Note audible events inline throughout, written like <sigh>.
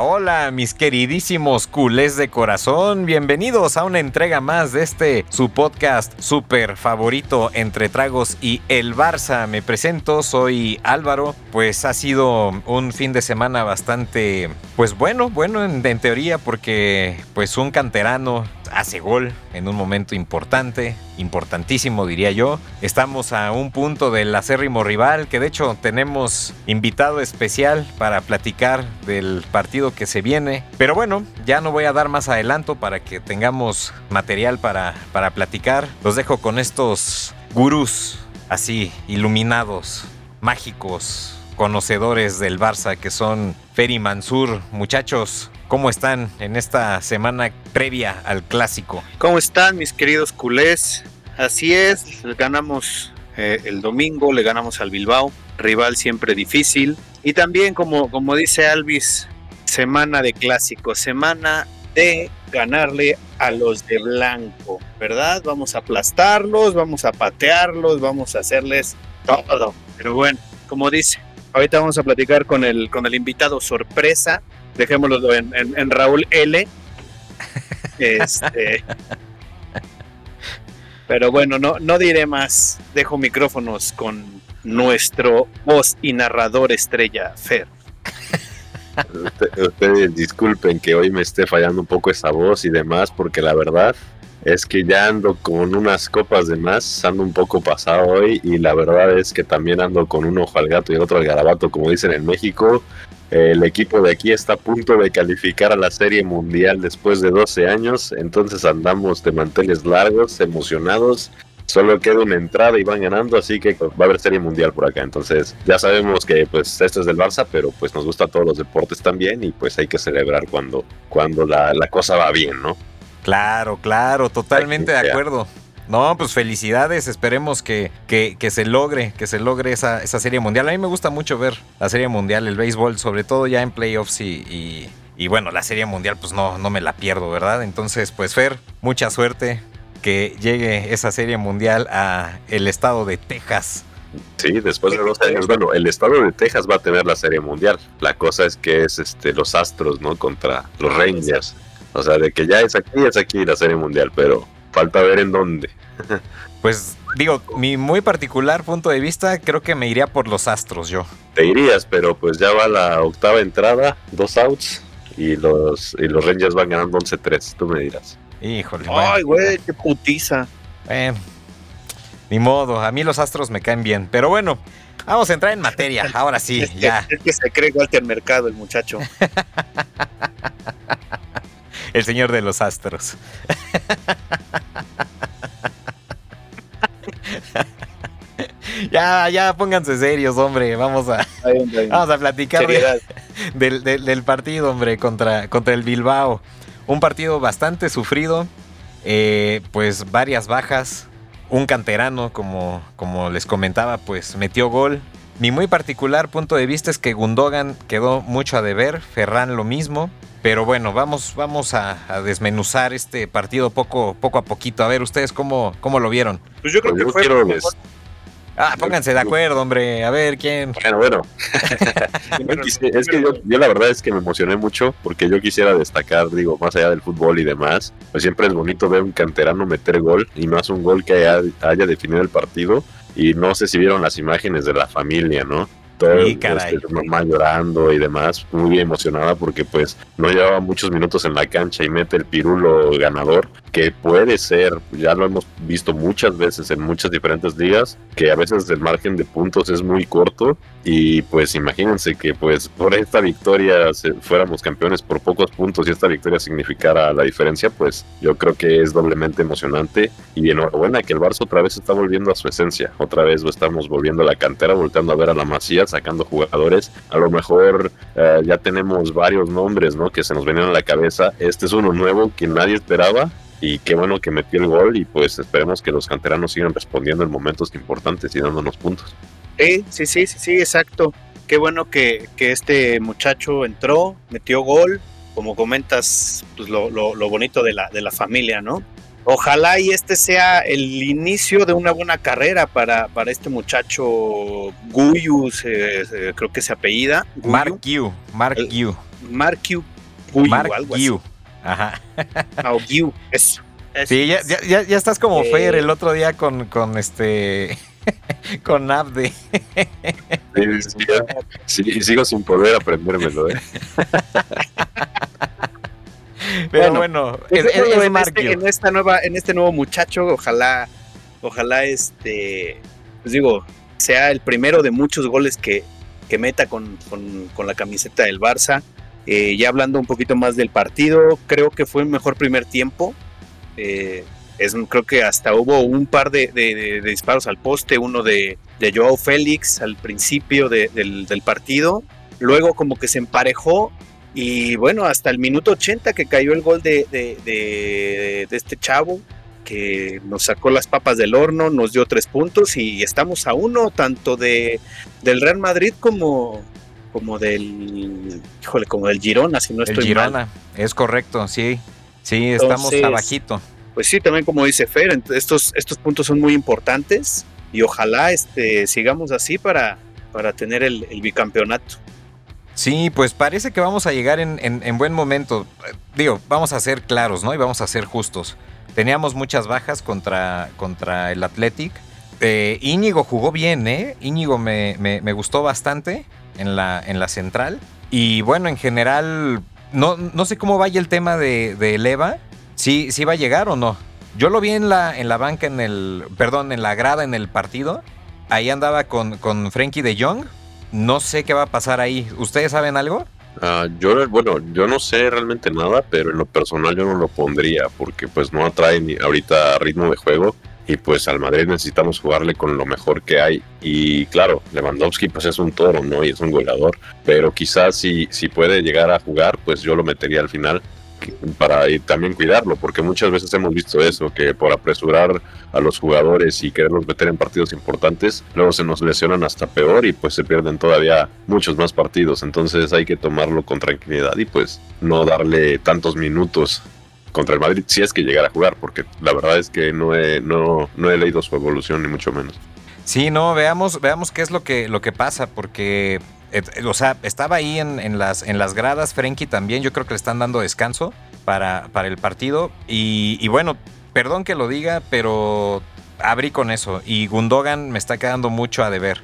Hola, mis queridísimos culés de corazón. Bienvenidos a una entrega más de este su podcast súper favorito entre tragos y el Barça. Me presento, soy Álvaro. Pues ha sido un fin de semana bastante, pues bueno, bueno en, en teoría, porque pues un canterano hace gol en un momento importante, importantísimo diría yo. Estamos a un punto del acérrimo rival, que de hecho tenemos invitado especial para platicar del partido que se viene. Pero bueno, ya no voy a dar más adelanto para que tengamos material para, para platicar. Los dejo con estos gurús así, iluminados, mágicos, conocedores del Barça que son Ferry Mansur. Muchachos, ¿Cómo están en esta semana previa al clásico? ¿Cómo están mis queridos culés? Así es, ganamos eh, el domingo, le ganamos al Bilbao, rival siempre difícil. Y también, como, como dice Alvis, semana de clásico, semana de ganarle a los de blanco, ¿verdad? Vamos a aplastarlos, vamos a patearlos, vamos a hacerles todo. Pero bueno, como dice, ahorita vamos a platicar con el, con el invitado sorpresa dejémoslo en, Raúl L. Este, pero bueno, no, no diré más. Dejo micrófonos con nuestro voz y narrador estrella, Fer. Ustedes disculpen que hoy me esté fallando un poco esa voz y demás, porque la verdad es que ya ando con unas copas de más, ando un poco pasado hoy y la verdad es que también ando con un ojo al gato y otro al garabato, como dicen en México. El equipo de aquí está a punto de calificar a la Serie Mundial después de 12 años, entonces andamos de manteles largos, emocionados. Solo queda una entrada y van ganando, así que va a haber Serie Mundial por acá. Entonces ya sabemos que pues esto es del Barça, pero pues nos gusta todos los deportes también y pues hay que celebrar cuando, cuando la, la cosa va bien, ¿no? Claro, claro, totalmente de acuerdo. No, pues felicidades, esperemos que, que, se logre, que se logre esa, esa, serie mundial. A mí me gusta mucho ver la serie mundial, el béisbol, sobre todo ya en playoffs y, y, bueno, la serie mundial pues no, no me la pierdo, ¿verdad? Entonces, pues Fer, mucha suerte que llegue esa serie mundial a el estado de Texas. Sí, después de dos años, bueno, el estado de Texas va a tener la serie mundial. La cosa es que es este los Astros, ¿no? Contra los Rangers. O sea, de que ya es aquí, es aquí la serie mundial, pero falta ver en dónde. Pues digo, mi muy particular punto de vista, creo que me iría por los Astros yo. Te irías, pero pues ya va la octava entrada, dos outs, y los, y los Rangers van ganando 11-3, tú me dirás. Híjole. Ay, güey, qué putiza. ni modo, a mí los Astros me caen bien, pero bueno. Vamos a entrar en materia, ahora sí, <laughs> ya. es que se cree Walter Mercado el muchacho. <laughs> el señor de los astros. <laughs> ya, ya, pónganse serios, hombre. Vamos a, Vamos a platicar <laughs> del, partido, hombre, contra, contra el Bilbao. Un partido bastante sufrido, eh, pues varias bajas. Un canterano, como, como les comentaba, pues metió gol. Mi muy particular punto de vista es que Gundogan quedó mucho a deber, Ferran lo mismo. Pero bueno, vamos, vamos a, desmenuzar este partido poco, poco a poquito. A ver, ¿ustedes cómo, cómo lo vieron? Pues yo creo que fue... Ah, pónganse de acuerdo, hombre. A ver, ¿quién? Bueno, bueno. <laughs> es que yo, la verdad es que me emocioné mucho porque yo quisiera destacar, digo, más allá del fútbol y demás, pues siempre es bonito ver un canterano meter gol y más un gol que haya, haya definido el partido. Y no sé si vieron las imágenes de la familia, ¿no? Sí, este, mamá llorando y demás, muy emocionada porque pues no llevaba muchos minutos en la cancha y mete el pirulo ganador, que puede ser, ya lo hemos visto muchas veces en muchas diferentes ligas, que a veces el margen de puntos es muy corto y pues imagínense que pues por esta victoria fuéramos campeones por pocos puntos y esta victoria significara la diferencia, pues yo creo que es doblemente emocionante y enhorabuena que el Barça otra vez está volviendo a su esencia, otra vez lo estamos volviendo a la cantera, volteando a ver a la Masía, sacando jugadores. A lo mejor eh, ya tenemos varios nombres, ¿no? Que se nos venían a la cabeza. Este es uno nuevo que nadie esperaba y qué bueno que metió el gol y pues esperemos que los canteranos sigan respondiendo en momentos importantes y dándonos puntos. Sí, sí, sí, sí, sí, exacto. Qué bueno que, que este muchacho entró, metió gol, como comentas, pues lo, lo, lo bonito de la, de la familia, ¿no? Ojalá y este sea el inicio de una buena carrera para, para este muchacho Guyus, creo que se apellida. Mark Yu, Mark Yu. Marquiu Guiu, Ajá. Ah, Guiu, eso. Sí, ya, ya, ya, estás como Fer el otro día con, con este. <laughs> con Abde. Sí, sí, sigo sin poder aprendérmelo, ¿eh? <laughs> Pero bueno, es, en, este, en, esta nueva, en este nuevo muchacho, ojalá, ojalá este, pues digo, sea el primero de muchos goles que, que meta con, con, la camiseta del Barça. Eh, ya hablando un poquito más del partido, creo que fue un mejor primer tiempo. Eh, es, creo que hasta hubo un par de, disparos al poste, uno de, de Joao Félix al principio del, del, partido. Luego como que se emparejó y bueno, hasta el minuto 80 que cayó el gol de, de, este chavo, que nos sacó las papas del horno, nos dio tres puntos y estamos a uno, tanto de, del Real Madrid como, como del, híjole, como del Girona, si no estoy Girona, es correcto, sí, sí, estamos abajito. Pues sí, también como dice Fer, estos, estos puntos son muy importantes y ojalá este, sigamos así para, para tener el bicampeonato. Sí, pues parece que vamos a llegar en, buen momento. Digo, vamos a ser claros, ¿no? Y vamos a ser justos. Teníamos muchas bajas contra, contra el Athletic. Eh, Íñigo jugó bien, ¿eh? Íñigo me, gustó bastante en la, en la central. Y bueno, en general, no, no sé cómo vaya el tema de, de Leva. Si va a llegar o no. Yo lo vi en la, en la banca, en el. Perdón, en la grada en el partido. Ahí andaba con, con Frankie de Jong no sé qué va a pasar ahí. ¿Ustedes saben algo? Uh, yo, bueno, yo no sé realmente nada, pero en lo personal yo no lo pondría porque pues no atrae ni ahorita ritmo de juego y pues al Madrid necesitamos jugarle con lo mejor que hay y claro, Lewandowski pues es un toro, ¿no? Y es un goleador, pero quizás si, si puede llegar a jugar pues yo lo metería al final para también cuidarlo, porque muchas veces hemos visto eso, que por apresurar a los jugadores y quererlos meter en partidos importantes, luego se nos lesionan hasta peor y pues se pierden todavía muchos más partidos. Entonces hay que tomarlo con tranquilidad y pues no darle tantos minutos contra el Madrid si es que llegara a jugar, porque la verdad es que no he, no, no he leído su evolución ni mucho menos. Sí, no, veamos, veamos qué es lo que, lo que pasa, porque o sea, estaba ahí en, las, en las gradas, Frenkie también, yo creo que le están dando descanso para, para el partido. Y, bueno, perdón que lo diga, pero abrí con eso. Y Gundogan me está quedando mucho a deber.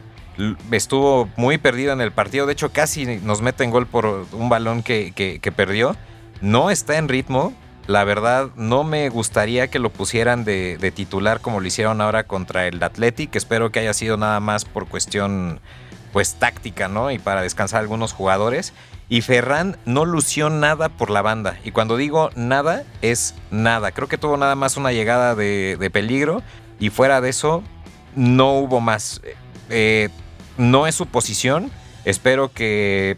Estuvo muy perdido en el partido, de hecho casi nos mete en gol por un balón que, perdió. No está en ritmo, la verdad, no me gustaría que lo pusieran de, de, titular como lo hicieron ahora contra el Athletic. Espero que haya sido nada más por cuestión pues táctica, ¿no? Y para descansar algunos jugadores. Y Ferran no lució nada por la banda. Y cuando digo nada, es nada. Creo que tuvo nada más una llegada de, peligro. Y fuera de eso, no hubo más. Eh, no es su posición. Espero que,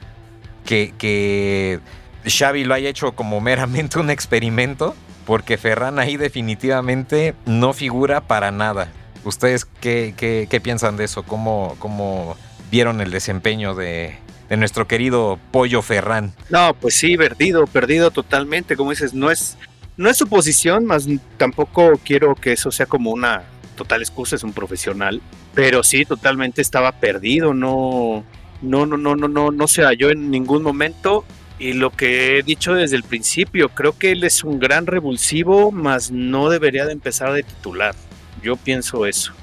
que, que Xavi lo haya hecho como meramente un experimento. Porque Ferran ahí definitivamente no figura para nada. ¿Ustedes qué, qué, qué piensan de eso? ¿Cómo, cómo vieron el desempeño de, nuestro querido Pollo Ferrán. No, pues sí, perdido, perdido totalmente. Como dices, no es, no es su posición, más tampoco quiero que eso sea como una total excusa, es un profesional. Pero sí, totalmente estaba perdido, no, no, no, no, no, no, no se halló en ningún momento. Y lo que he dicho desde el principio, creo que él es un gran revulsivo, más no debería de empezar de titular. Yo pienso eso.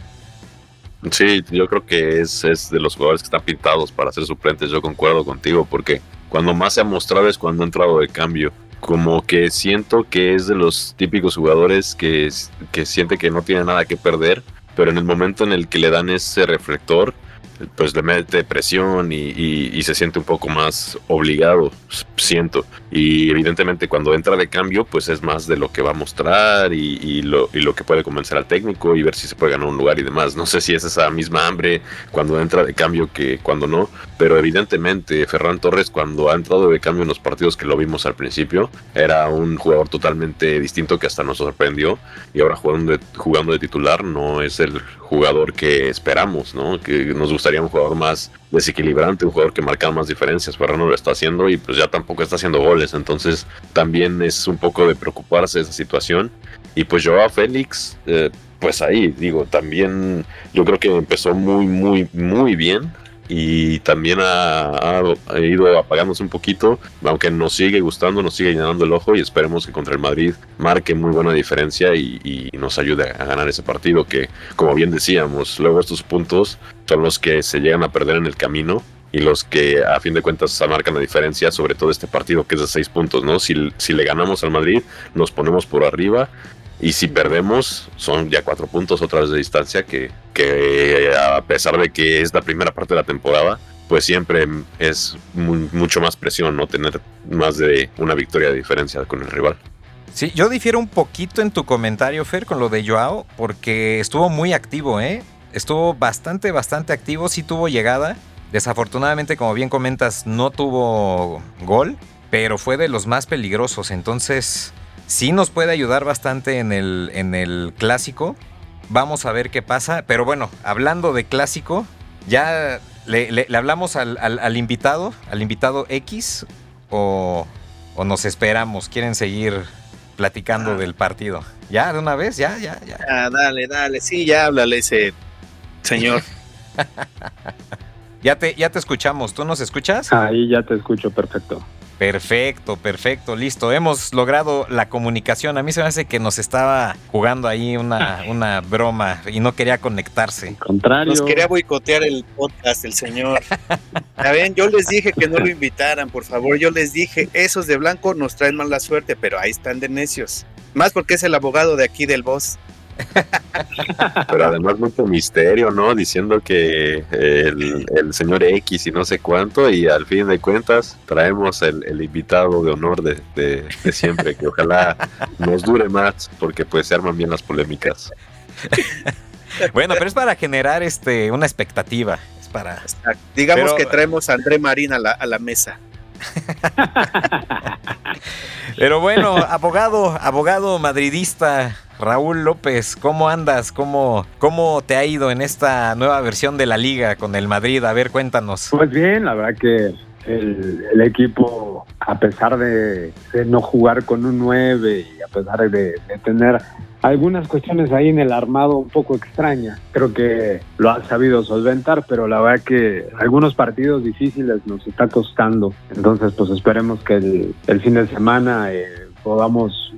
Sí, yo creo que es, es de los jugadores que están pintados para ser suplentes. Yo concuerdo contigo, porque cuando más se ha mostrado es cuando ha entrado de cambio. Como que siento que es de los típicos jugadores que, que siente que no tiene nada que perder, pero en el momento en el que le dan ese reflector, pues le mete presión y, se siente un poco más obligado, siento. Y evidentemente cuando entra de cambio, pues es más de lo que va a mostrar y, lo, y lo que puede convencer al técnico y ver si se puede ganar un lugar y demás. No sé si es esa misma hambre cuando entra de cambio que cuando no, pero evidentemente Ferran Torres cuando ha entrado de cambio en los partidos que lo vimos al principio, era un jugador totalmente distinto que hasta nos sorprendió y ahora jugando de, jugando de titular no es el jugador que esperamos, ¿no? Que nos gustaría un jugador más desequilibrante, un jugador que marca más diferencias. Ferran no lo está haciendo y pues ya tampoco está haciendo goles. Entonces también es un poco de preocuparse esa situación. Y pues yo a Félix, eh, pues ahí digo, también yo creo que empezó muy, muy, muy bien. y también ha, ido apagándose un poquito, aunque nos sigue gustando, nos sigue llenando el ojo y esperemos que contra el Madrid marque muy buena diferencia y, y nos ayude a ganar ese partido que, como bien decíamos, luego estos puntos son los que se llegan a perder en el camino y los que a fin de cuentas marcan la diferencia, sobre todo este partido que es de seis puntos, ¿no? Si, si le ganamos al Madrid, nos ponemos por arriba y si perdemos, son ya cuatro puntos otra vez de distancia que, que a pesar de que es la primera parte de la temporada, pues siempre es mucho más presión no tener más de una victoria de diferencia con el rival. Sí, yo difiero un poquito en tu comentario, Fer, con lo de Joao, porque estuvo muy activo, ¿eh? Estuvo bastante, bastante activo, sí tuvo llegada. Desafortunadamente, como bien comentas, no tuvo gol, pero fue de los más peligrosos. Entonces, sí nos puede ayudar bastante en el, en el clásico. Vamos a ver qué pasa. Pero bueno, hablando de clásico, ya le, hablamos al, al, invitado, al invitado X, o, o nos esperamos. ¿Quieren seguir platicando ah. del partido. ¿Ya de una vez? ¿Ya? ¿Ya? ¿Ya? Ah, dale, dale. Sí, ya háblale ese señor. <laughs> ya, te, ya te escuchamos. ¿Tú nos escuchas? Ahí ya te escucho, perfecto. Perfecto, perfecto, listo. Hemos logrado la comunicación. A mí se me hace que nos estaba jugando ahí una, una broma y no quería conectarse. contrario. Nos quería boicotear el podcast, el señor. Ya ven, yo les dije que no lo invitaran, por favor. Yo les dije, esos de blanco nos traen mala suerte, pero ahí están de necios. Más porque es el abogado de aquí del boss. <laughs> Pero además mucho misterio, ¿no? Diciendo que el, señor X y no sé cuánto, y al fin de cuentas traemos el, invitado de honor de, siempre, que ojalá nos dure más, porque pues se arman bien las polémicas. <laughs> Bueno, pero es para generar este una expectativa. Es para. Digamos que traemos a André Marín a la, a la mesa. <laughs> Pero bueno, abogado, abogado madridista, Raúl López, ¿cómo andas? ¿Cómo, ¿Cómo te ha ido en esta nueva versión de la liga con el Madrid? A ver, cuéntanos. Pues bien, la verdad que el, equipo, a pesar de, no jugar con un 9 y a pesar de, tener algunas cuestiones ahí en el armado un poco extraña, creo que lo ha sabido solventar, pero la verdad que algunos partidos difíciles nos está costando. Entonces, pues esperemos que el, el fin de semana... Eh, podamos,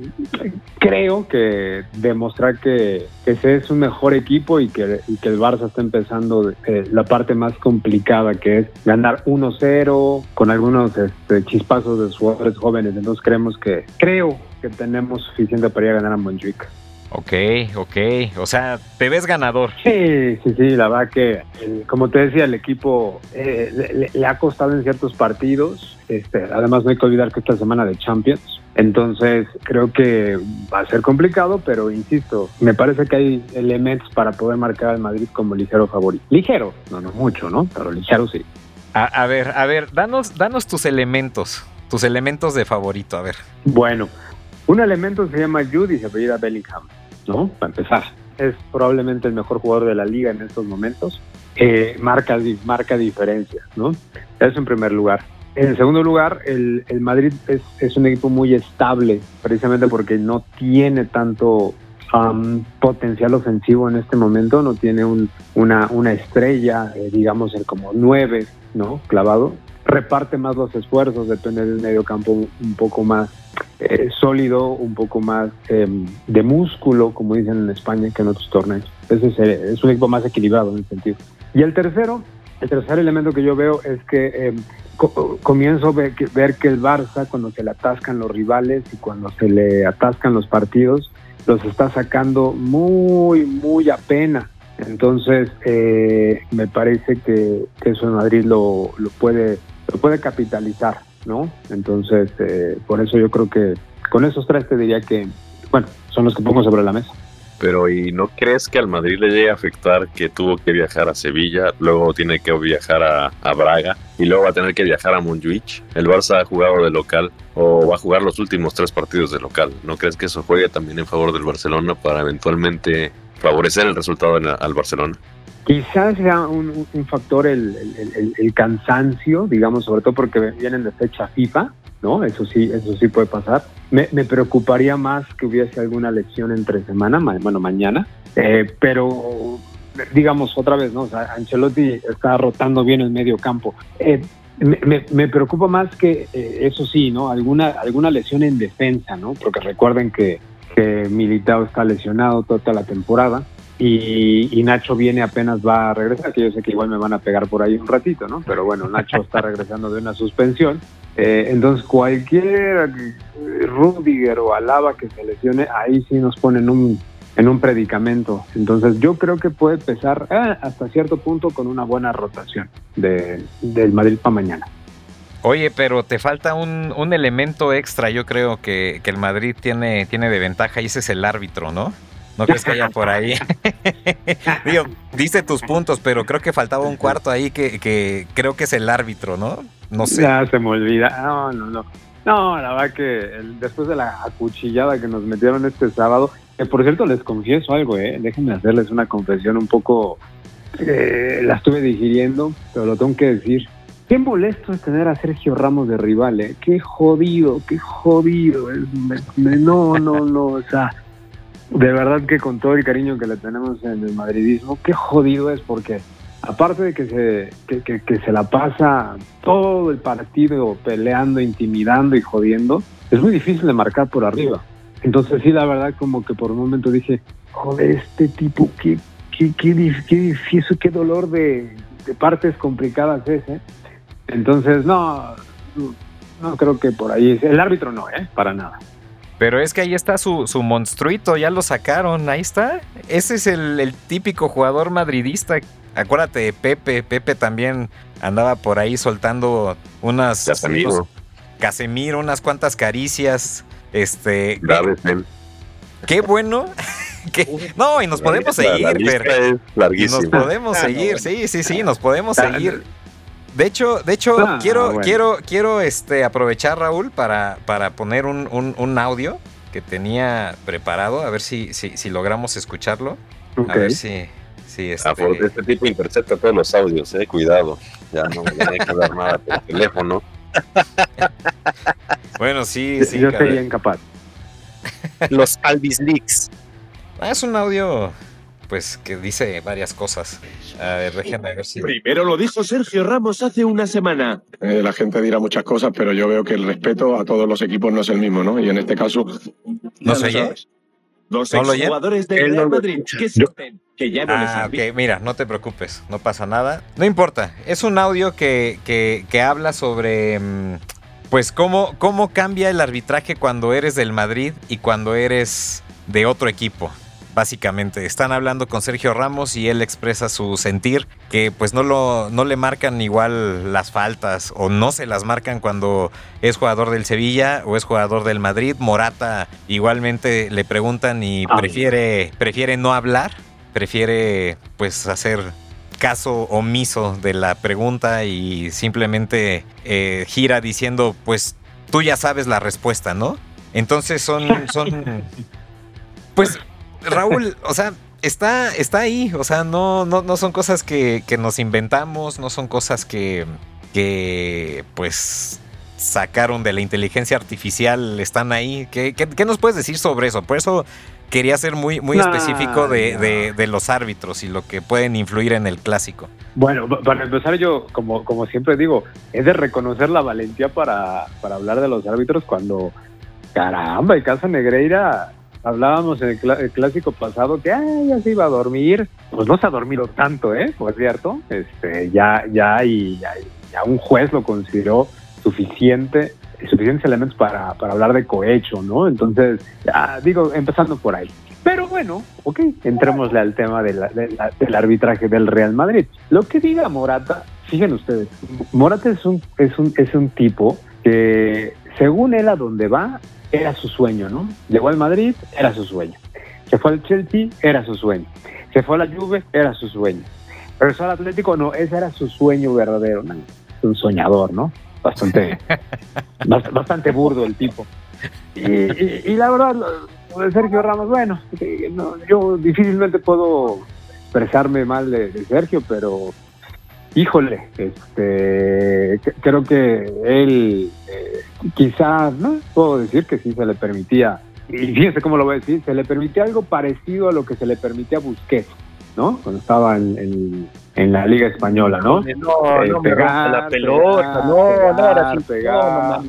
creo que demostrar que, ese es un mejor equipo y que, que el Barça está empezando eh, la parte más complicada, que es ganar 1-0 con algunos este, chispazos de jugadores jóvenes. Entonces creemos que, creo que tenemos suficiente para ir a ganar a Montjuic. Ok, ok. O sea, te ves ganador. Sí, sí, sí. La verdad que, como te decía, el equipo eh, le, ha costado en ciertos partidos. Este, además, no hay que olvidar que esta semana de Champions. Entonces, creo que va a ser complicado, pero insisto, me parece que hay elementos para poder marcar al Madrid como ligero favorito. Ligero, no, no mucho, ¿no? Pero ligero sí. A, a ver, a ver, danos, danos tus elementos, tus elementos de favorito, a ver. Bueno, un elemento se llama Jude y se apellida Bellingham. ¿No? Para empezar. Es probablemente el mejor jugador de la liga en estos momentos. Eh, marca, marca diferencias, ¿no? Eso en primer lugar. En segundo lugar, el, Madrid es, un equipo muy estable, precisamente porque no tiene tanto um, potencial ofensivo en este momento, no tiene una, una estrella, eh, digamos, el como nueve, ¿no? Clavado. Reparte más los esfuerzos, depende del medio campo un poco más eh, sólido, un poco más em, de músculo, como dicen en España, que en otros torneos. Ese es, eh, es, un equipo más equilibrado en ese sentido. Y el tercero, el tercer elemento que yo veo es que em, comienzo a ver que, ver que el Barça, cuando se le atascan los rivales y cuando se le atascan los partidos, los está sacando muy, muy a pena. Entonces, eh, me parece que, eso en Madrid lo, lo, puede, lo puede capitalizar. ¿no? Entonces, eh, por eso yo creo que con esos tres te diría que, bueno, son los que pongo sobre la mesa. Pero ¿y no crees que al Madrid le llegue a afectar que tuvo que viajar a Sevilla, luego tiene que viajar a, Braga y luego va a tener que viajar a Montjuic? El Barça ha jugado de local o va a jugar los últimos tres partidos de local. ¿No crees que eso juegue también en favor del Barcelona para eventualmente favorecer el resultado al Barcelona? Quizás sea un, factor el, cansancio, digamos, sobre todo porque vienen de fecha FIFA, ¿no? Eso sí, eso sí puede pasar. Me, preocuparía más que hubiese alguna lección entre semana, bueno, mañana, eh, pero digamos otra vez, ¿no? O Ancelotti está rotando bien el medio campo. Eh, me, me, preocupa más que eh, eso sí, ¿no? Alguna, alguna lesión en defensa, ¿no? Porque recuerden que Militao está lesionado toda la temporada y, Nacho viene apenas va a regresar, que yo sé que igual me van a pegar por ahí un ratito, ¿no? Pero bueno, Nacho <laughs> está regresando de una suspensión. Eh, entonces cualquier Rudiger o Alaba que se lesione, ahí sí nos ponen un en un predicamento. Entonces yo creo que puede empezar eh, hasta cierto punto con una buena rotación de, del Madrid para mañana. Oye, pero te falta un, un elemento extra, yo creo que, que, el Madrid tiene, tiene de ventaja y ese es el árbitro, ¿no? No crees que haya por ahí. <laughs> Digo, dice tus puntos, pero creo que faltaba un cuarto ahí que, que creo que es el árbitro, ¿no? No sé. Ya se me olvida. No, no, no. No, la verdad que después de la acuchillada que nos metieron este sábado, por cierto, les confieso algo, ¿eh? Déjenme hacerles una confesión un poco... Eh, la estuve digiriendo, pero lo tengo que decir. Qué molesto es tener a Sergio Ramos de rival, ¿eh? Qué jodido, qué jodido. no, no, no, o sea, de verdad que con todo el cariño que le tenemos en el madridismo, qué jodido es porque aparte de que se, que, que se la pasa todo el partido peleando, intimidando y jodiendo, es muy difícil de marcar por arriba. Entonces sí, la verdad como que por un momento dije, joder, este tipo, qué, qué, qué, qué dolor de, partes complicadas es, ¿eh? Entonces, no, no creo que por ahí, el árbitro no, ¿eh? Para nada. Pero es que ahí está su, su monstruito, ya lo sacaron, ahí está. Ese es el, típico jugador madridista. Acuérdate de Pepe, Pepe también andaba por ahí soltando unas... Casemiro. Casemiro, unas cuantas caricias este. Qué bueno. <laughs> no, y nos podemos seguir, nos podemos ah, seguir, sí, sí, sí, nos podemos seguir. De hecho, de hecho, ah, quiero, quiero, quiero este, aprovechar, Raúl, para, para poner un, audio que tenía preparado, a ver si, si, logramos escucharlo. A ver si, si este... este... tipo intercepta todos los audios, eh, cuidado. Ya no, ya hay que dar nada por teléfono. <laughs> bueno, sí, sí. Yo sería incapaz. Los Alvis Leaks. Ah, es un audio, pues, que dice varias cosas. A ver, déjenme ver si. Primero lo dijo Sergio Ramos hace una semana. Eh, la gente dirá muchas cosas, pero yo veo que el respeto a todos los equipos no es el mismo, ¿no? Y en este caso. ¿No se oye? Los jugadores de Real Madrid que sienten que ya no ah, les mira, no te preocupes, no pasa nada. No importa, es un audio que, que, habla sobre. Mm, pues cómo, cómo cambia el arbitraje cuando eres del Madrid y cuando eres de otro equipo básicamente. Están hablando con Sergio Ramos y él expresa su sentir que pues no, lo, no le marcan igual las faltas o no se las marcan cuando es jugador del Sevilla o es jugador del Madrid. Morata igualmente le preguntan y ah. prefiere, prefiere no hablar, prefiere pues hacer caso omiso de la pregunta y simplemente eh, gira diciendo pues tú ya sabes la respuesta, ¿no? Entonces son, son <laughs> pues Raúl, o sea, está, está ahí. O sea, no, no, no son cosas que, nos inventamos, no son cosas que, que pues sacaron de la inteligencia artificial, están ahí. ¿Qué, qué, nos puedes decir sobre eso? Por eso quería ser muy, muy específico de, de, los árbitros y lo que pueden influir en el clásico. Bueno, para empezar yo, como, como siempre digo, es de reconocer la valentía para, para hablar de los árbitros cuando, caramba, el caso Negreira hablábamos en el, clásico pasado que ya se iba a dormir, pues no se ha dormido tanto, ¿eh? Por cierto, este, ya, ya, y ya, un juez lo consideró suficiente, suficientes elementos para, para hablar de cohecho, ¿no? Entonces, ya, digo, empezando por ahí. Pero bueno, ok, entrémosle al tema del arbitraje del Real Madrid. Lo que diga Morata, fíjense ustedes, Morata es un, es un, es un tipo que según él a donde va, era su sueño, ¿no? Llegó al Madrid, era su sueño. Se fue al Chelsea, era su sueño. Se fue a la Juve, era su sueño. Regresó al Atlético, no, ese era su sueño verdadero, ¿no? Un soñador, ¿no? Bastante, <laughs> bastante burdo el tipo. Y, la verdad, Sergio Ramos, bueno, yo difícilmente puedo expresarme mal de Sergio, pero híjole, este, creo que él eh, quizás, ¿no? Puedo decir que sí se le permitía, y fíjense cómo lo voy a decir, se le permitía algo parecido a lo que se le permitía a Busquets, ¿no? Cuando estaba en, en, la Liga Española, ¿no? No, no, pegar, la pelota, no, no, era pegar.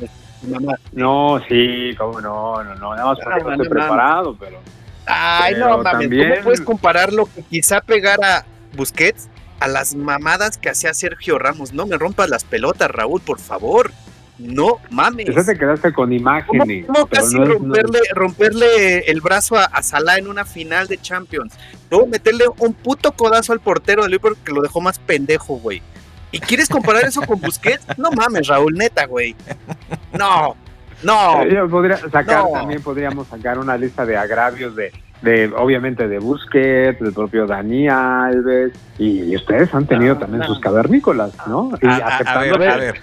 No, no, sí, cómo no, no, no, nada más porque no, estoy preparado, pero... Ay, no mames, también... ¿cómo puedes comparar lo que quizá pegara Busquets a las mamadas que hacía Sergio Ramos? No me rompas las pelotas, Raúl, por favor. No mames. Eso te quedaste con imágenes. ¿Cómo, casi romperle, romperle el brazo a, Salah en una final de Champions? Luego meterle un puto codazo al portero de Liverpool que lo dejó más pendejo, güey. ¿Y quieres comparar eso con Busquets? No mames, Raúl, neta, güey. No, no. Yo podría sacar, también podríamos sacar una lista de agravios de de obviamente de Busquets, del propio Dani Alves, y, ustedes han tenido también sus cavernícolas, ¿no? Y aceptando a ver,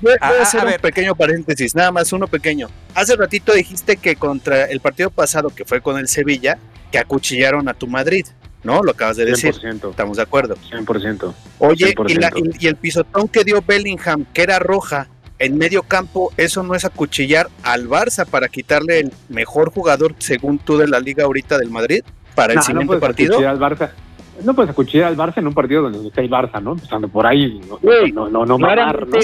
voy, a hacer un pequeño paréntesis, nada más uno pequeño. Hace ratito dijiste que contra el partido pasado que fue con el Sevilla, que acuchillaron a tu Madrid. ¿no? Lo acabas de decir. 100%. Estamos de acuerdo. 100%. Oye, Y, y, el pisotón que dio Bellingham, que era roja, en medio campo, eso no es acuchillar al Barça para quitarle el mejor jugador, según tú, de la liga ahorita del Madrid para el siguiente no partido. Al Barça. No puedes acuchillar al Barça en un partido donde está el Barça, ¿no? Empezando por ahí, no, no, no,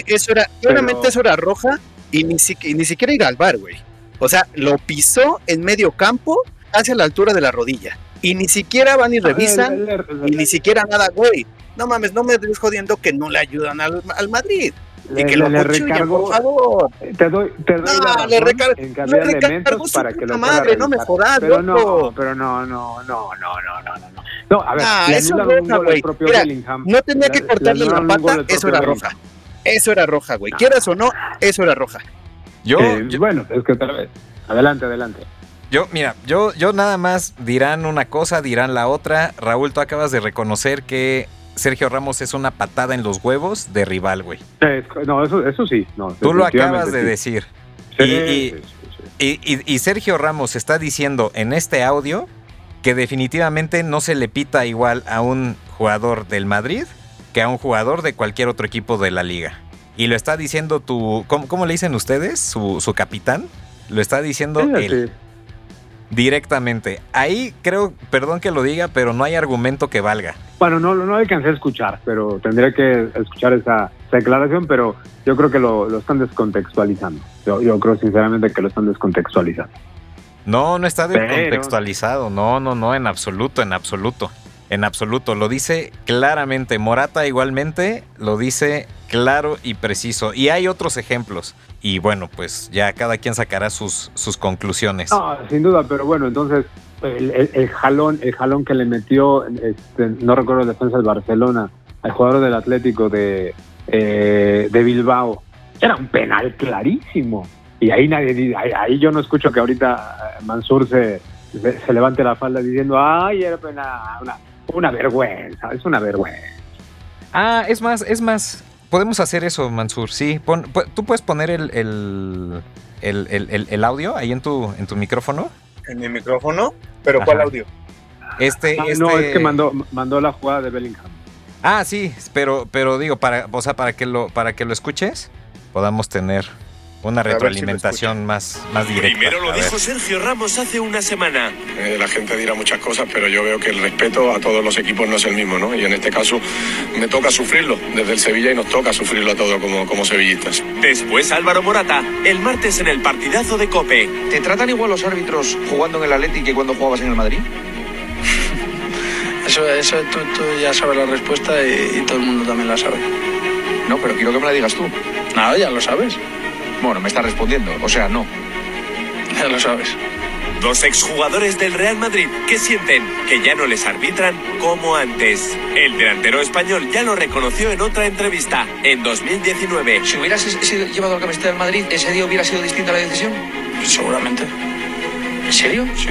Eso era, claramente eso era roja y ni, ni siquiera ir al bar, güey. O sea, lo pisó en medio campo hacia la altura de la rodilla. Y ni siquiera van y revisan, y ni siquiera nada, güey. No mames, no me estés jodiendo que no le ayudan al, al Madrid y que lo le recargo, por favor. Te doy, te doy no, la le, recar le elementos para que lo madre, no me jodas, pero no, pero no, no, no, no, no, no, no. No, a ver, ah, eso es roja, güey. No tenía que cortarle la pata, eso era roja. Eso era roja, güey. Quieras o no, eso era roja. Yo, eh, bueno, es que otra vez. Adelante, adelante. Yo, mira, yo, yo nada más dirán una cosa, dirán la otra. Raúl, tú acabas de reconocer que Sergio Ramos es una patada en los huevos de rival, güey. No, eso, eso sí. No, Tú lo acabas de decir. y, Sergio Ramos está diciendo en este audio que definitivamente no se le pita igual a un jugador del Madrid que a un jugador de cualquier otro equipo de la liga. Y lo está diciendo tu, ¿cómo, le dicen ustedes? Su, su capitán. Lo está diciendo él. Directamente. Ahí creo, perdón que lo diga, pero no hay argumento que valga. Bueno, no, no alcancé a escuchar, pero tendría que escuchar esa, declaración, pero yo creo que lo, están descontextualizando. Yo, creo sinceramente que lo están descontextualizando. No, no está descontextualizado, no, no, no, en absoluto, en absoluto. En absoluto, lo dice claramente. Morata igualmente lo dice claro y preciso. Y hay otros ejemplos. Y bueno, pues ya cada quien sacará sus, sus conclusiones. No, sin duda, pero bueno, entonces el, jalón, el jalón que le metió, este, no recuerdo el defensa del Barcelona, al jugador del Atlético de, eh, de Bilbao, era un penal clarísimo. Y ahí nadie ahí, yo no escucho que ahorita Mansur se, se, levante la falda diciendo, ay, era una, una, una vergüenza, es una vergüenza. Ah, es más, es más, podemos hacer eso, Mansur, sí. ¿Tú puedes poner el, el, el, el, audio ahí en tu, en tu micrófono? En mi micrófono, pero ¿cuál audio? Este, ah, No, este es que mandó, mandó la jugada de Bellingham. Ah, sí, pero, pero digo, para, o sea, para que lo, para que lo escuches, podamos tener una retroalimentación más, más directa. Primero lo dijo Sergio Ramos hace una semana. Eh, la gente dirá muchas cosas, pero yo veo que el respeto a todos los equipos no es el mismo, ¿no? Y en este caso me toca sufrirlo desde el Sevilla y nos toca sufrirlo a todos como, como sevillistas. Después Álvaro Morata, el martes en el partidazo de Cope. ¿Te tratan igual los árbitros jugando en el Atlético que cuando jugabas en el Madrid? Eso, eso tú, ya sabes la respuesta y, y todo el mundo también la sabe. No, pero quiero que me la digas tú. Nada, ya lo sabes. Bueno, me está respondiendo, o sea, no. Ya lo sabes. Dos exjugadores del Real Madrid que sienten que ya no les arbitran como antes. El delantero español ya lo reconoció en otra entrevista en 2019. Si hubieras llevado la camiseta del Madrid, ¿ese día hubiera sido distinta la decisión? Seguramente. ¿En serio? Sí,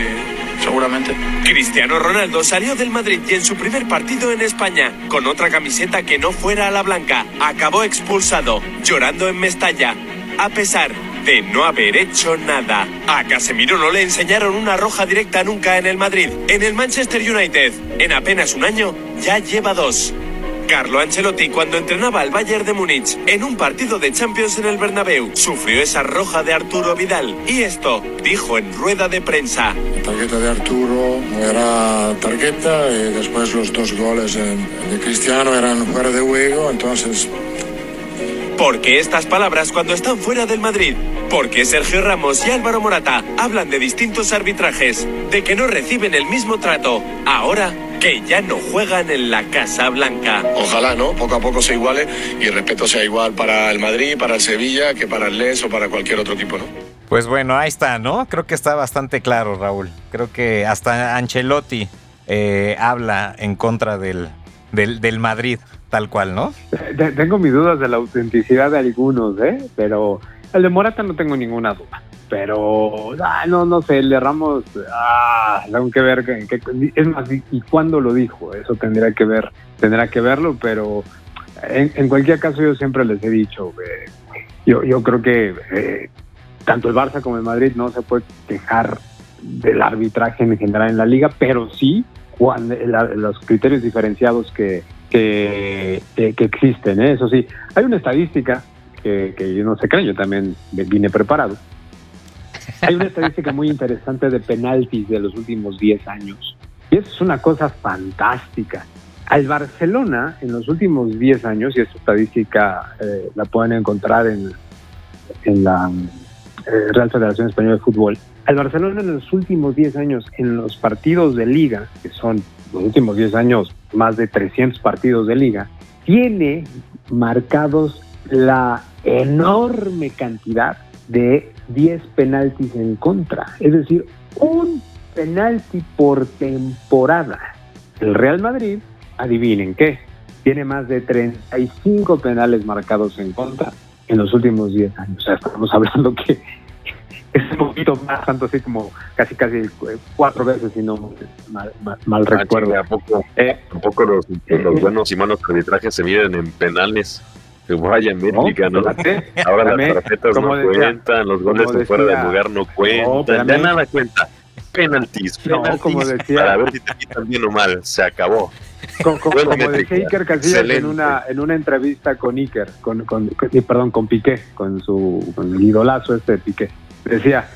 seguramente. Cristiano Ronaldo salió del Madrid y en su primer partido en España, con otra camiseta que no fuera a la blanca, acabó expulsado, llorando en Mestalla a pesar de no haber hecho nada. A Casemiro no le enseñaron una roja directa nunca en el Madrid. En el Manchester United, en apenas un año, ya lleva dos. Carlo Ancelotti, cuando entrenaba al Bayern de Múnich en un partido de Champions en el Bernabéu, sufrió esa roja de Arturo Vidal. Y esto dijo en rueda de prensa. La tarjeta de Arturo era tarjeta y después los dos goles de Cristiano eran fuera de juego, entonces porque estas palabras cuando están fuera del Madrid. Porque Sergio Ramos y Álvaro Morata hablan de distintos arbitrajes, de que no reciben el mismo trato, ahora que ya no juegan en la Casa Blanca. Ojalá, ¿no? Poco a poco se iguale y el respeto sea igual para el Madrid, para el Sevilla, que para el Les o para cualquier otro equipo, ¿no? Pues bueno, ahí está, ¿no? Creo que está bastante claro, Raúl. Creo que hasta Ancelotti eh, habla en contra del, del, del Madrid tal cual, ¿no? Tengo mis dudas de la autenticidad de algunos, ¿eh? Pero el de Morata no tengo ninguna duda. Pero, ah, no, no sé, el de Ramos, ah, tengo que ver, que, es más, ¿y, cuándo lo dijo? Eso tendría que ver, tendrá que verlo, pero en, cualquier caso yo siempre les he dicho, eh, yo, yo creo que eh, tanto el Barça como el Madrid no se puede quejar del arbitraje en general en la liga, pero sí cuando, los criterios diferenciados que, que, existen. ¿eh? Eso sí, hay una estadística que, yo no sé creen, yo también vine preparado. Hay una estadística muy interesante de penaltis de los últimos 10 años. Y eso es una cosa fantástica. Al Barcelona, en los últimos 10 años, y esta estadística eh, la pueden encontrar en, en la eh, Real Federación Española de Fútbol, al Barcelona en los últimos 10 años, en los partidos de liga, que son los últimos 10 años más de 300 partidos de liga, tiene marcados la enorme cantidad de 10 penaltis en contra. Es decir, un penalti por temporada. El Real Madrid, adivinen qué, tiene más de 35 penales marcados en contra en los últimos 10 años. O sea, estamos hablando que es un poquito más, tanto así como casi casi eh, cuatro veces, si no mal, mal, ah, recuerdo. ¿A poco, eh, poco los, eh, los, buenos y malos arbitrajes se miden en penales? Vaya métrica, ¿no? Ahora las tarjetas no cuentan, los goles de fuera de lugar no cuentan, ya nada cuenta. Penaltis, penaltis como decía, para ver si te quitan bien o mal, se acabó. Como, decía Iker Casillas en una, en una entrevista con Iker, con, con, perdón, con Piqué, con su con el idolazo este de Piqué decía,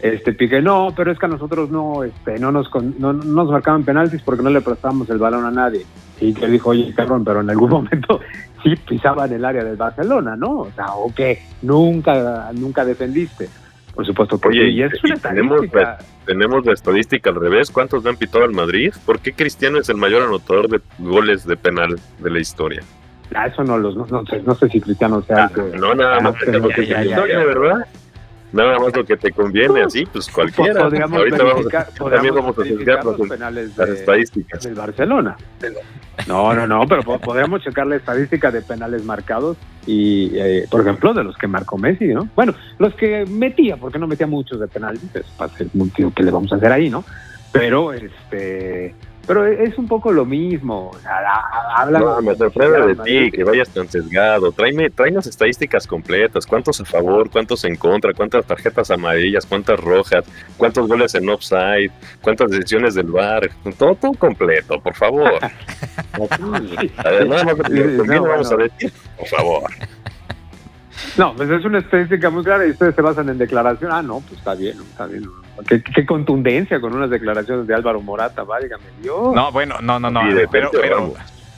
este Piqué, no, pero es que a nosotros no, este, no nos, no, nos marcaban penaltis porque no le prestamos el balón a nadie. Y que dijo, oye, cabrón, pero en algún <laughs> momento sí pisaban el área del Barcelona, ¿no? O sea, o que nunca, nunca defendiste. Por supuesto que Oye, y es una tenemos, tenemos la estadística al revés. ¿Cuántos le han pitado al Madrid? ¿Por qué Cristiano es el mayor anotador de goles de penal de la historia? Ah, eso no, los, no, sé, no sé si Cristiano sea. Ah, no, nada más. Ah, la historia, ¿verdad? Nada más lo que te conviene, así, pues <laughs> cualquiera. Ahorita vamos también vamos a juzgar las estadísticas. Del Barcelona. No, no, no, pero podríamos checar la estadística de penales marcados y, eh, por ejemplo, de los que marcó Messi, ¿no? Bueno, los que metía, porque no metía muchos de penales, pues, para ser motivo que le vamos a hacer ahí, ¿no? Pero, este, pero es un poco lo mismo. habla no, me sorprende de ti que vayas tan sesgado. Tráeme, tráenos estadísticas completas. ¿Cuántos a favor? ¿Cuántos en contra? ¿Cuántas tarjetas amarillas? ¿Cuántas rojas? ¿Cuántos goles en offside? ¿Cuántas decisiones del bar? Todo, todo completo, por favor. <laughs> a ver, nada más vamos a decir, por favor. No, pues es una estadística muy clara y ustedes se basan en declaración. Ah, no, pues está bien, está bien. Qué, contundencia con unas declaraciones de Álvaro Morata, válgame Dios. No, bueno, no, no, no. pero,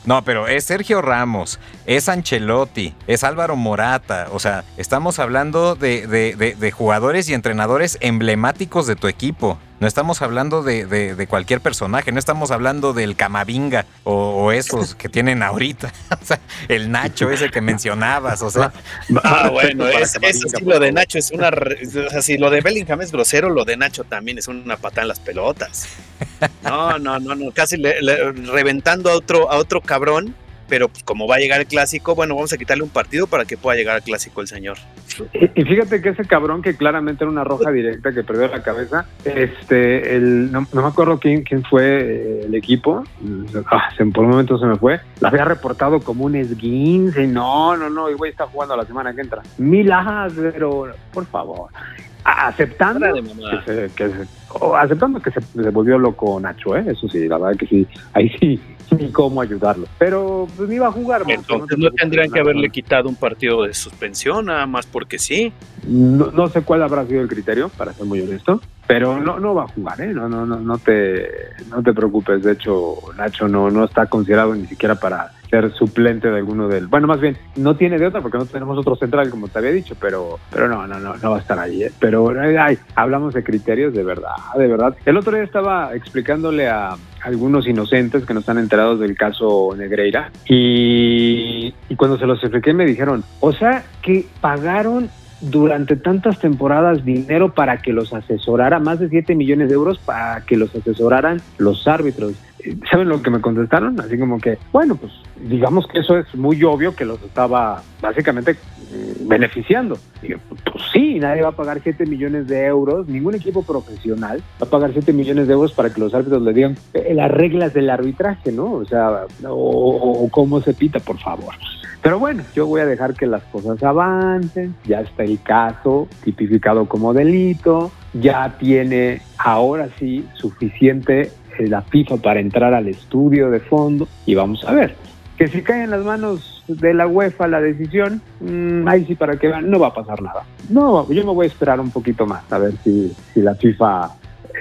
no, pero es Sergio Ramos, es Ancelotti, es Álvaro Morata. O sea, estamos hablando de, de jugadores y entrenadores emblemáticos de tu equipo. No estamos hablando de, cualquier personaje, no estamos hablando del Camavinga o, esos que tienen ahorita. <laughs> o sea, el Nacho ese que mencionabas, o sea. Ah, <laughs> bueno, es, sí, lo de Nacho es una. O sea, si lo de Bellingham es grosero, lo de Nacho también es una patada en las pelotas. <laughs> No, no, no, no, casi reventando a otro, a otro cabrón pero pues, como va a llegar el clásico, bueno, vamos a quitarle un partido para que pueda llegar al clásico el señor. Y, fíjate que ese cabrón que claramente era una roja directa que perdió la cabeza, este, el, no, me acuerdo quién, quién fue eh, el equipo, ah, por un momento se me fue, la había reportado como un esguince, no, no, no, y güey está jugando la semana que entra. Milas, pero por favor aceptando que, se, aceptando que se, volvió loco Nacho, ¿eh? eso sí, la verdad que sí, ahí sí, ni cómo ayudarlo. Pero pues ni iba a jugar. Entonces no tendrían que haberle quitado un partido de suspensión, nada más porque sí. No, no sé cuál habrá sido el criterio, para ser muy honesto, pero no, no va a jugar, ¿eh? No, no, no, no te, no te preocupes. De hecho, Nacho no, no está considerado ni siquiera para ser suplente de alguno del. Bueno, más bien, no tiene de otra porque no tenemos otro central, como te había dicho, pero, pero no, no, no, no va a estar ahí, ¿eh? Pero ay, hablamos de criterios de verdad, de verdad. El otro día estaba explicándole a algunos inocentes que no están enterados del caso Negreira y, y cuando se los expliqué me dijeron, o sea, que pagaron durante tantas temporadas dinero para que los asesorara, más de 7 millones de euros para que los asesoraran los árbitros. Eh, ¿Saben lo que me contestaron? Así como que, bueno, pues digamos que eso es muy obvio que los estaba básicamente mm, beneficiando. Yo, pues sí, nadie va a pagar 7 millones de euros, ningún equipo profesional va a pagar 7 millones de euros para que los árbitros le digan eh, las reglas del arbitraje, ¿no? O sea, o cómo se pita, por favor. Pero bueno, yo voy a dejar que las cosas avancen, ya está el caso tipificado como delito, ya tiene ahora sí suficiente eh, la FIFA para entrar al estudio de fondo y vamos a ver. Que si cae en las manos de la UEFA la decisión, mmm, ahí sí para que vean, no va a pasar nada. No, yo me voy a esperar un poquito más a ver si, si la FIFA...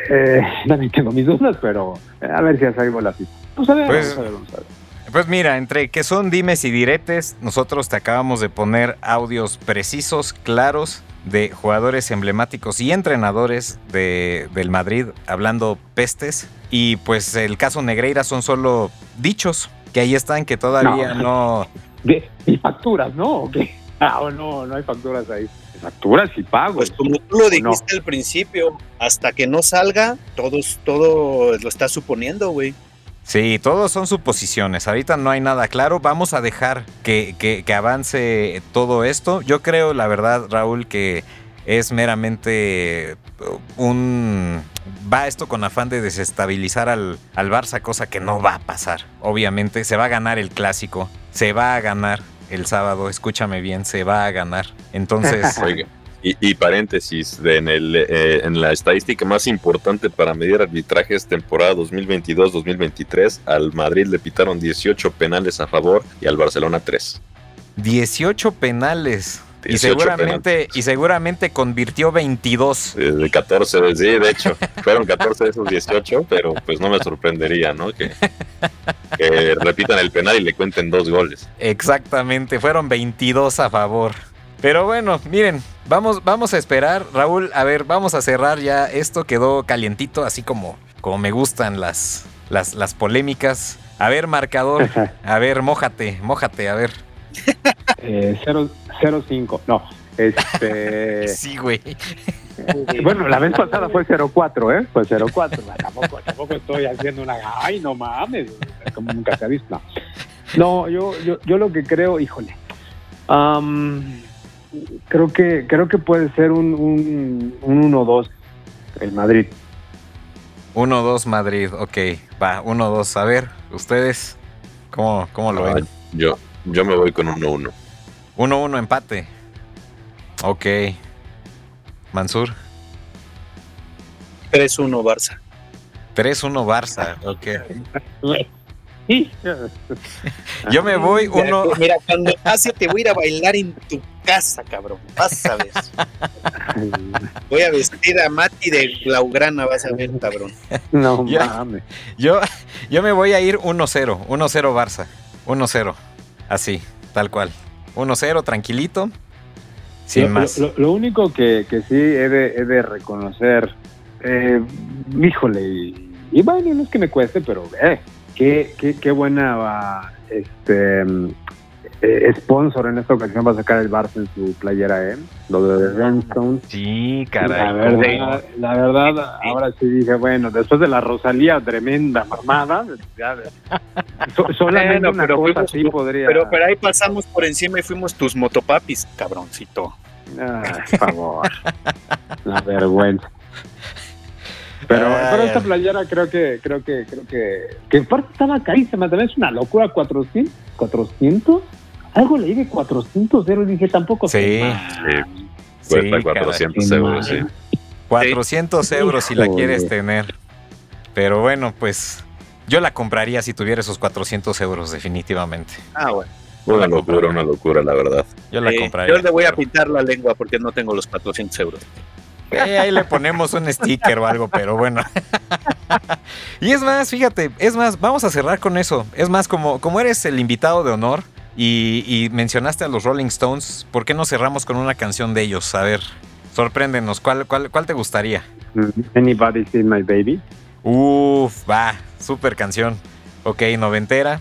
Eh, <laughs> también tengo mis dudas, pero eh, a ver si hace algo la FIFA. Pues a ver, Pues- vamos a ver, vamos a ver. Pues mira, entre que son dimes y diretes, nosotros te acabamos de poner audios precisos, claros, de jugadores emblemáticos y entrenadores de, del Madrid hablando pestes. Y pues el caso Negreira son solo dichos, que ahí están, que todavía no... <laughs> De, y facturas, ¿no? ¿O qué? <laughs> Ah, o no, no hay facturas ahí. Facturas y pagos. Pues como tú lo ¿O dijiste al principio, hasta que no salga, todos, todo lo está suponiendo, güey. Sí, todos son suposiciones. Ahorita no hay nada claro. Vamos a dejar que, que- que avance todo esto. Yo creo, la verdad, Raúl, que es meramente uh, un... Va esto con afán de desestabilizar al, al Barça, cosa que no va a pasar. Obviamente, se va a ganar el clásico. Se va a ganar el sábado. Escúchame bien, se va a ganar. Entonces... <laughs> Oiga, y, y paréntesis, de- en, el, eh, en la estadística más importante para medir arbitrajes temporada 2022-2023, al Madrid le pitaron 18 penales a favor y al Barcelona 3. 18 penales. Y 18 seguramente, y seguramente convirtió 22. Eh, De 14, de- sí, de hecho, fueron 14 de esos 18, pero pues no me sorprendería, ¿no? Que, que repitan el penal y le cuenten dos goles. Exactamente, fueron 22 a favor. Pero bueno, miren, vamos, vamos a esperar, Raúl, a ver, vamos a cerrar ya. Esto quedó calientito, así como, como me gustan las, las, las polémicas. A ver, marcador, <laughs> a ver, mójate, mójate, a ver. Eh, 0-5, no. Este, <laughs> Sí, güey. bueno, la vez pasada fue 0-4, ¿eh? Fue 0-4. <laughs> Tampoco, tampoco estoy haciendo una. ¡Ay, no mames! Como nunca se ha visto. No, yo, yo, yo lo que creo, híjole. am, creo que creo que puede ser un, un, un 1-2 el Madrid. 1-2 Madrid, ok, va, 1-2. A ver, ustedes, ¿cómo, cómo lo ven? Yo, yo me voy con 1-1. 1-1 empate. Ok. Mansur, 3-1 Barça. 3-1 Barça, ok. <laughs> Yo me voy uno... Mira, cuando pase te voy a ir a bailar en tu casa, cabrón. Vas a ver. Voy a vestir a Mati de Blaugrana, vas a ver, cabrón. No Ya. mames. Yo, yo me voy a ir 1-0, 1-0 Barça, 1-0, así, tal cual. 1-0, tranquilito, sin lo, más. Lo, lo único que, que sí he de, he de reconocer, eh, híjole, y, y bueno, no es que me cueste, pero eh, qué, qué, qué buena este mm, eh, sponsor en esta ocasión va a sacar el Barça en su playera, ¿eh? Lo de Remstone. Sí, La caray. verdad, la verdad, ahora sí dije, bueno, después de la Rosalía, tremenda mamada, ya, so- <laughs> solamente una pero cosa fuimos- sí podría... Pero, pero ahí pasamos por encima y fuimos tus motopapis, cabroncito. Ay, por favor. <laughs> La vergüenza. Pero, Ay, pero esta ay. playera creo que, creo que, creo que, que en parte estaba carísima, también es una locura, 400, 400, algo leí de 400 euros, dije tampoco. Sí. se Sí, Sí, cuesta caray. 400 Qué euros, sí. mal. 400 euros si la quieres tener. Pero bueno, pues Yo la compraría si tuviera esos 400 euros, definitivamente. Ah, bueno. Una locura, una locura, la verdad. Yo la Eh, compraría. yo le voy a pintar la lengua porque no tengo los 400 euros. Eh, ahí le ponemos un sticker o algo, pero bueno. <laughs> y es más, fíjate, es más, vamos a cerrar con eso. Es más, como, como eres el invitado de honor y, y mencionaste a los Rolling Stones, ¿por qué no cerramos con una canción de ellos? A ver, sorpréndenos, ¿cuál, cuál, cuál te gustaría? Anybody seen my baby? Uf, va, super canción. Ok, noventera,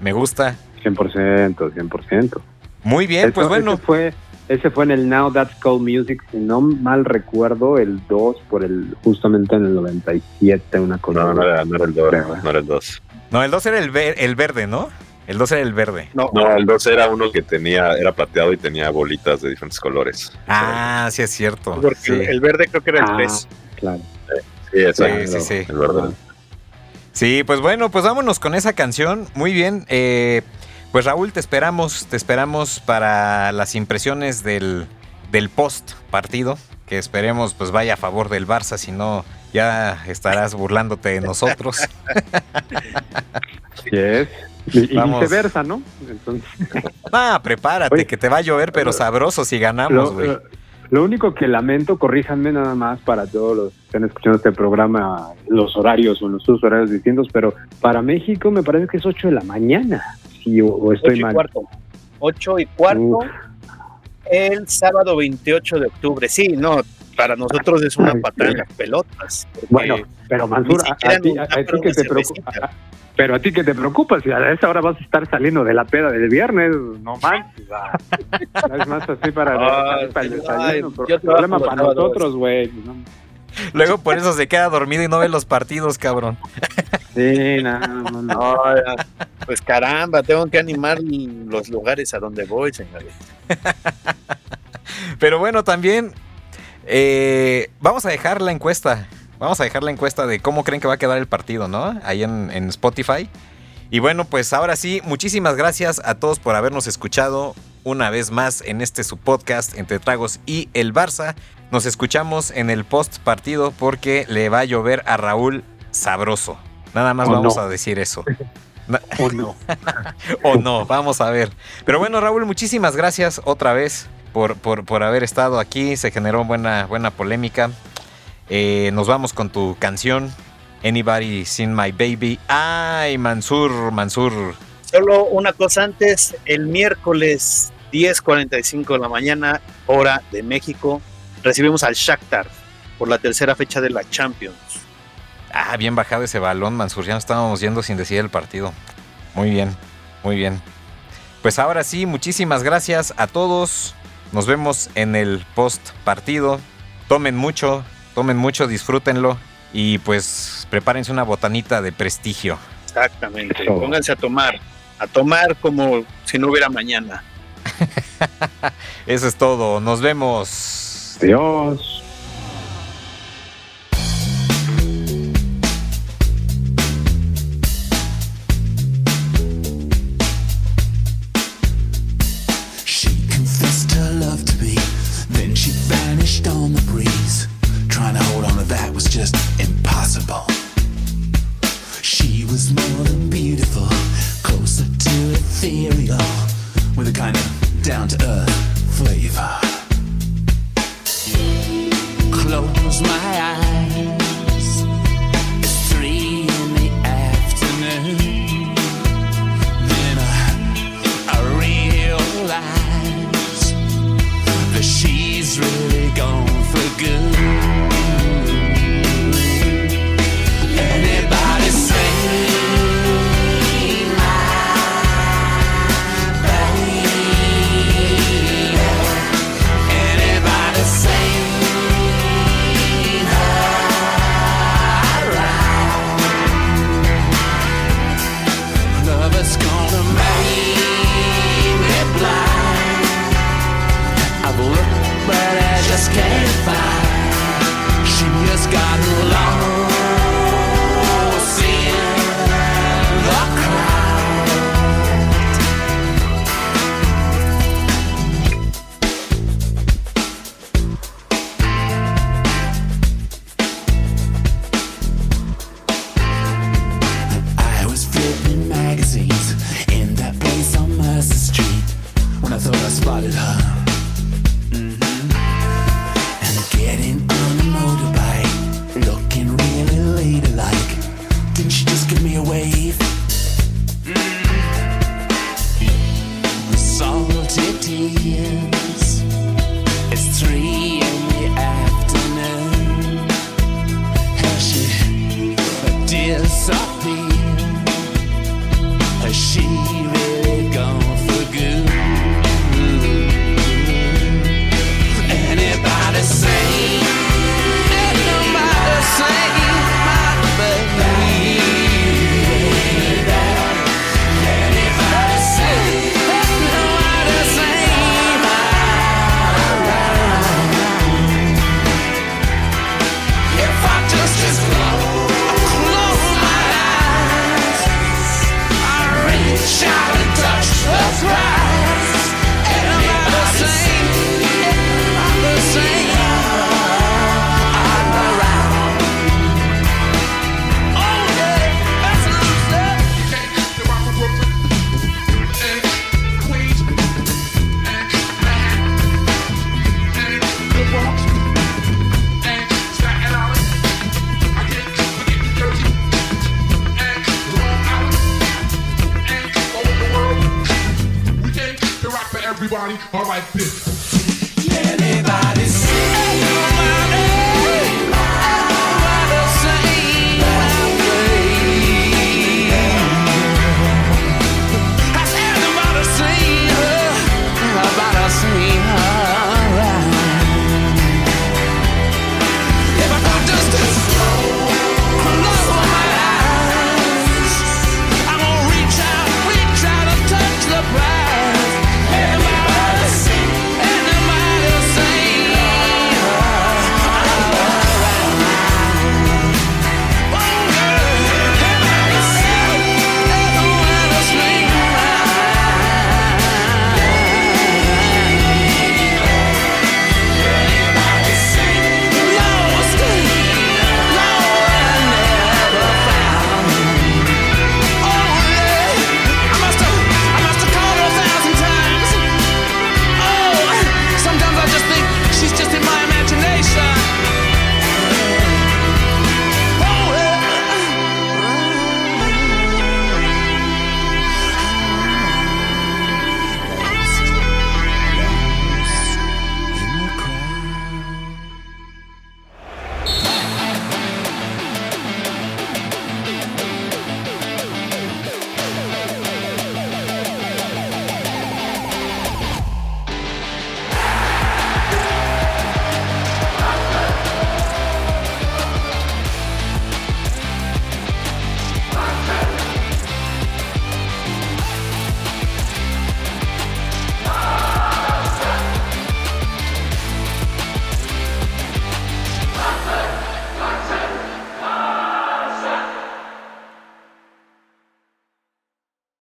me gusta. 100%, 100%. Muy bien, Eso- pues bueno. Fue, ese fue en el Now That's Called Music, si no mal recuerdo, el 2 por el justamente en el 97, una cosa. No, no era, no era el 2. Creo, ¿eh? No era el 2. No, el 2 era el, ver- el verde, ¿no? El 2 era el verde. No, No, el 2 era uno que tenía, era plateado y tenía bolitas de diferentes colores. Ah, sí es cierto. porque Sí. el verde creo que era el Ah, 3. claro. Sí, exacto. Sí, sí, sí. El verde. Sí, pues bueno, pues vámonos con esa canción. Muy bien. eh, pues Raúl, te esperamos, te esperamos para las impresiones del, del post partido, que esperemos pues vaya a favor del Barça, si no ya estarás burlándote de nosotros. Así es. Y, Vamos. viceversa, ¿no? Entonces, Ah, prepárate, Oye. que te va a llover, pero sabroso si ganamos, güey. lo- lo único que lamento, corríjanme nada más para todos los que están escuchando este programa, los horarios o los horarios distintos, pero para México me parece que es 8 de la mañana. Sí, o, o 8 estoy y mal. cuarto. 8 y cuarto Uf. el sábado 28 de octubre. Sí, no, para nosotros es una patada en las pelotas. Bueno, pero Mansur, a, a ti, a- a ti que te preocupa, pero a ti que te preocupas, si a esa hora vas a estar saliendo de la peda del viernes, no manches. ah. Es más así para, Ay, para el desayuno, problema para nosotros, güey. ¿no? Luego por eso se queda dormido y no ve los partidos, cabrón. Sí, no, no, <laughs> no. Pues caramba, tengo que animar los lugares a donde voy, señores. Pero bueno, también eh, vamos a dejar la encuesta. Vamos a dejar la encuesta de cómo creen que va a quedar el partido, ¿no? Ahí en, en Spotify. Y bueno, pues ahora sí, muchísimas gracias a todos por habernos escuchado una vez más en este su podcast entre tragos y el Barça. Nos escuchamos en el post partido porque le va a llover a Raúl sabroso. Nada más O vamos no. a decir eso. <laughs> ¿O no? <laughs> o no, vamos a ver. Pero bueno, Raúl, muchísimas gracias otra vez por, por, por haber estado aquí. Se generó buena, buena polémica. Eh, nos vamos con tu canción, Anybody Seen My Baby. Ay, Mansur, Mansur. Solo una cosa antes, el miércoles 10.45 de la mañana, hora de México, recibimos al Shakhtar por la tercera fecha de la Champions. Ah, bien bajado ese balón, Mansur. Ya nos estábamos yendo sin decir el partido. Muy bien, muy bien. Pues ahora sí, muchísimas gracias a todos. Nos vemos en el post partido. Tomen mucho, tomen mucho, disfrútenlo. Y pues prepárense una botanita de prestigio. Exactamente. Eso. Pónganse a tomar, a tomar como si no hubiera mañana. <laughs> Eso es todo. Nos vemos. Dios.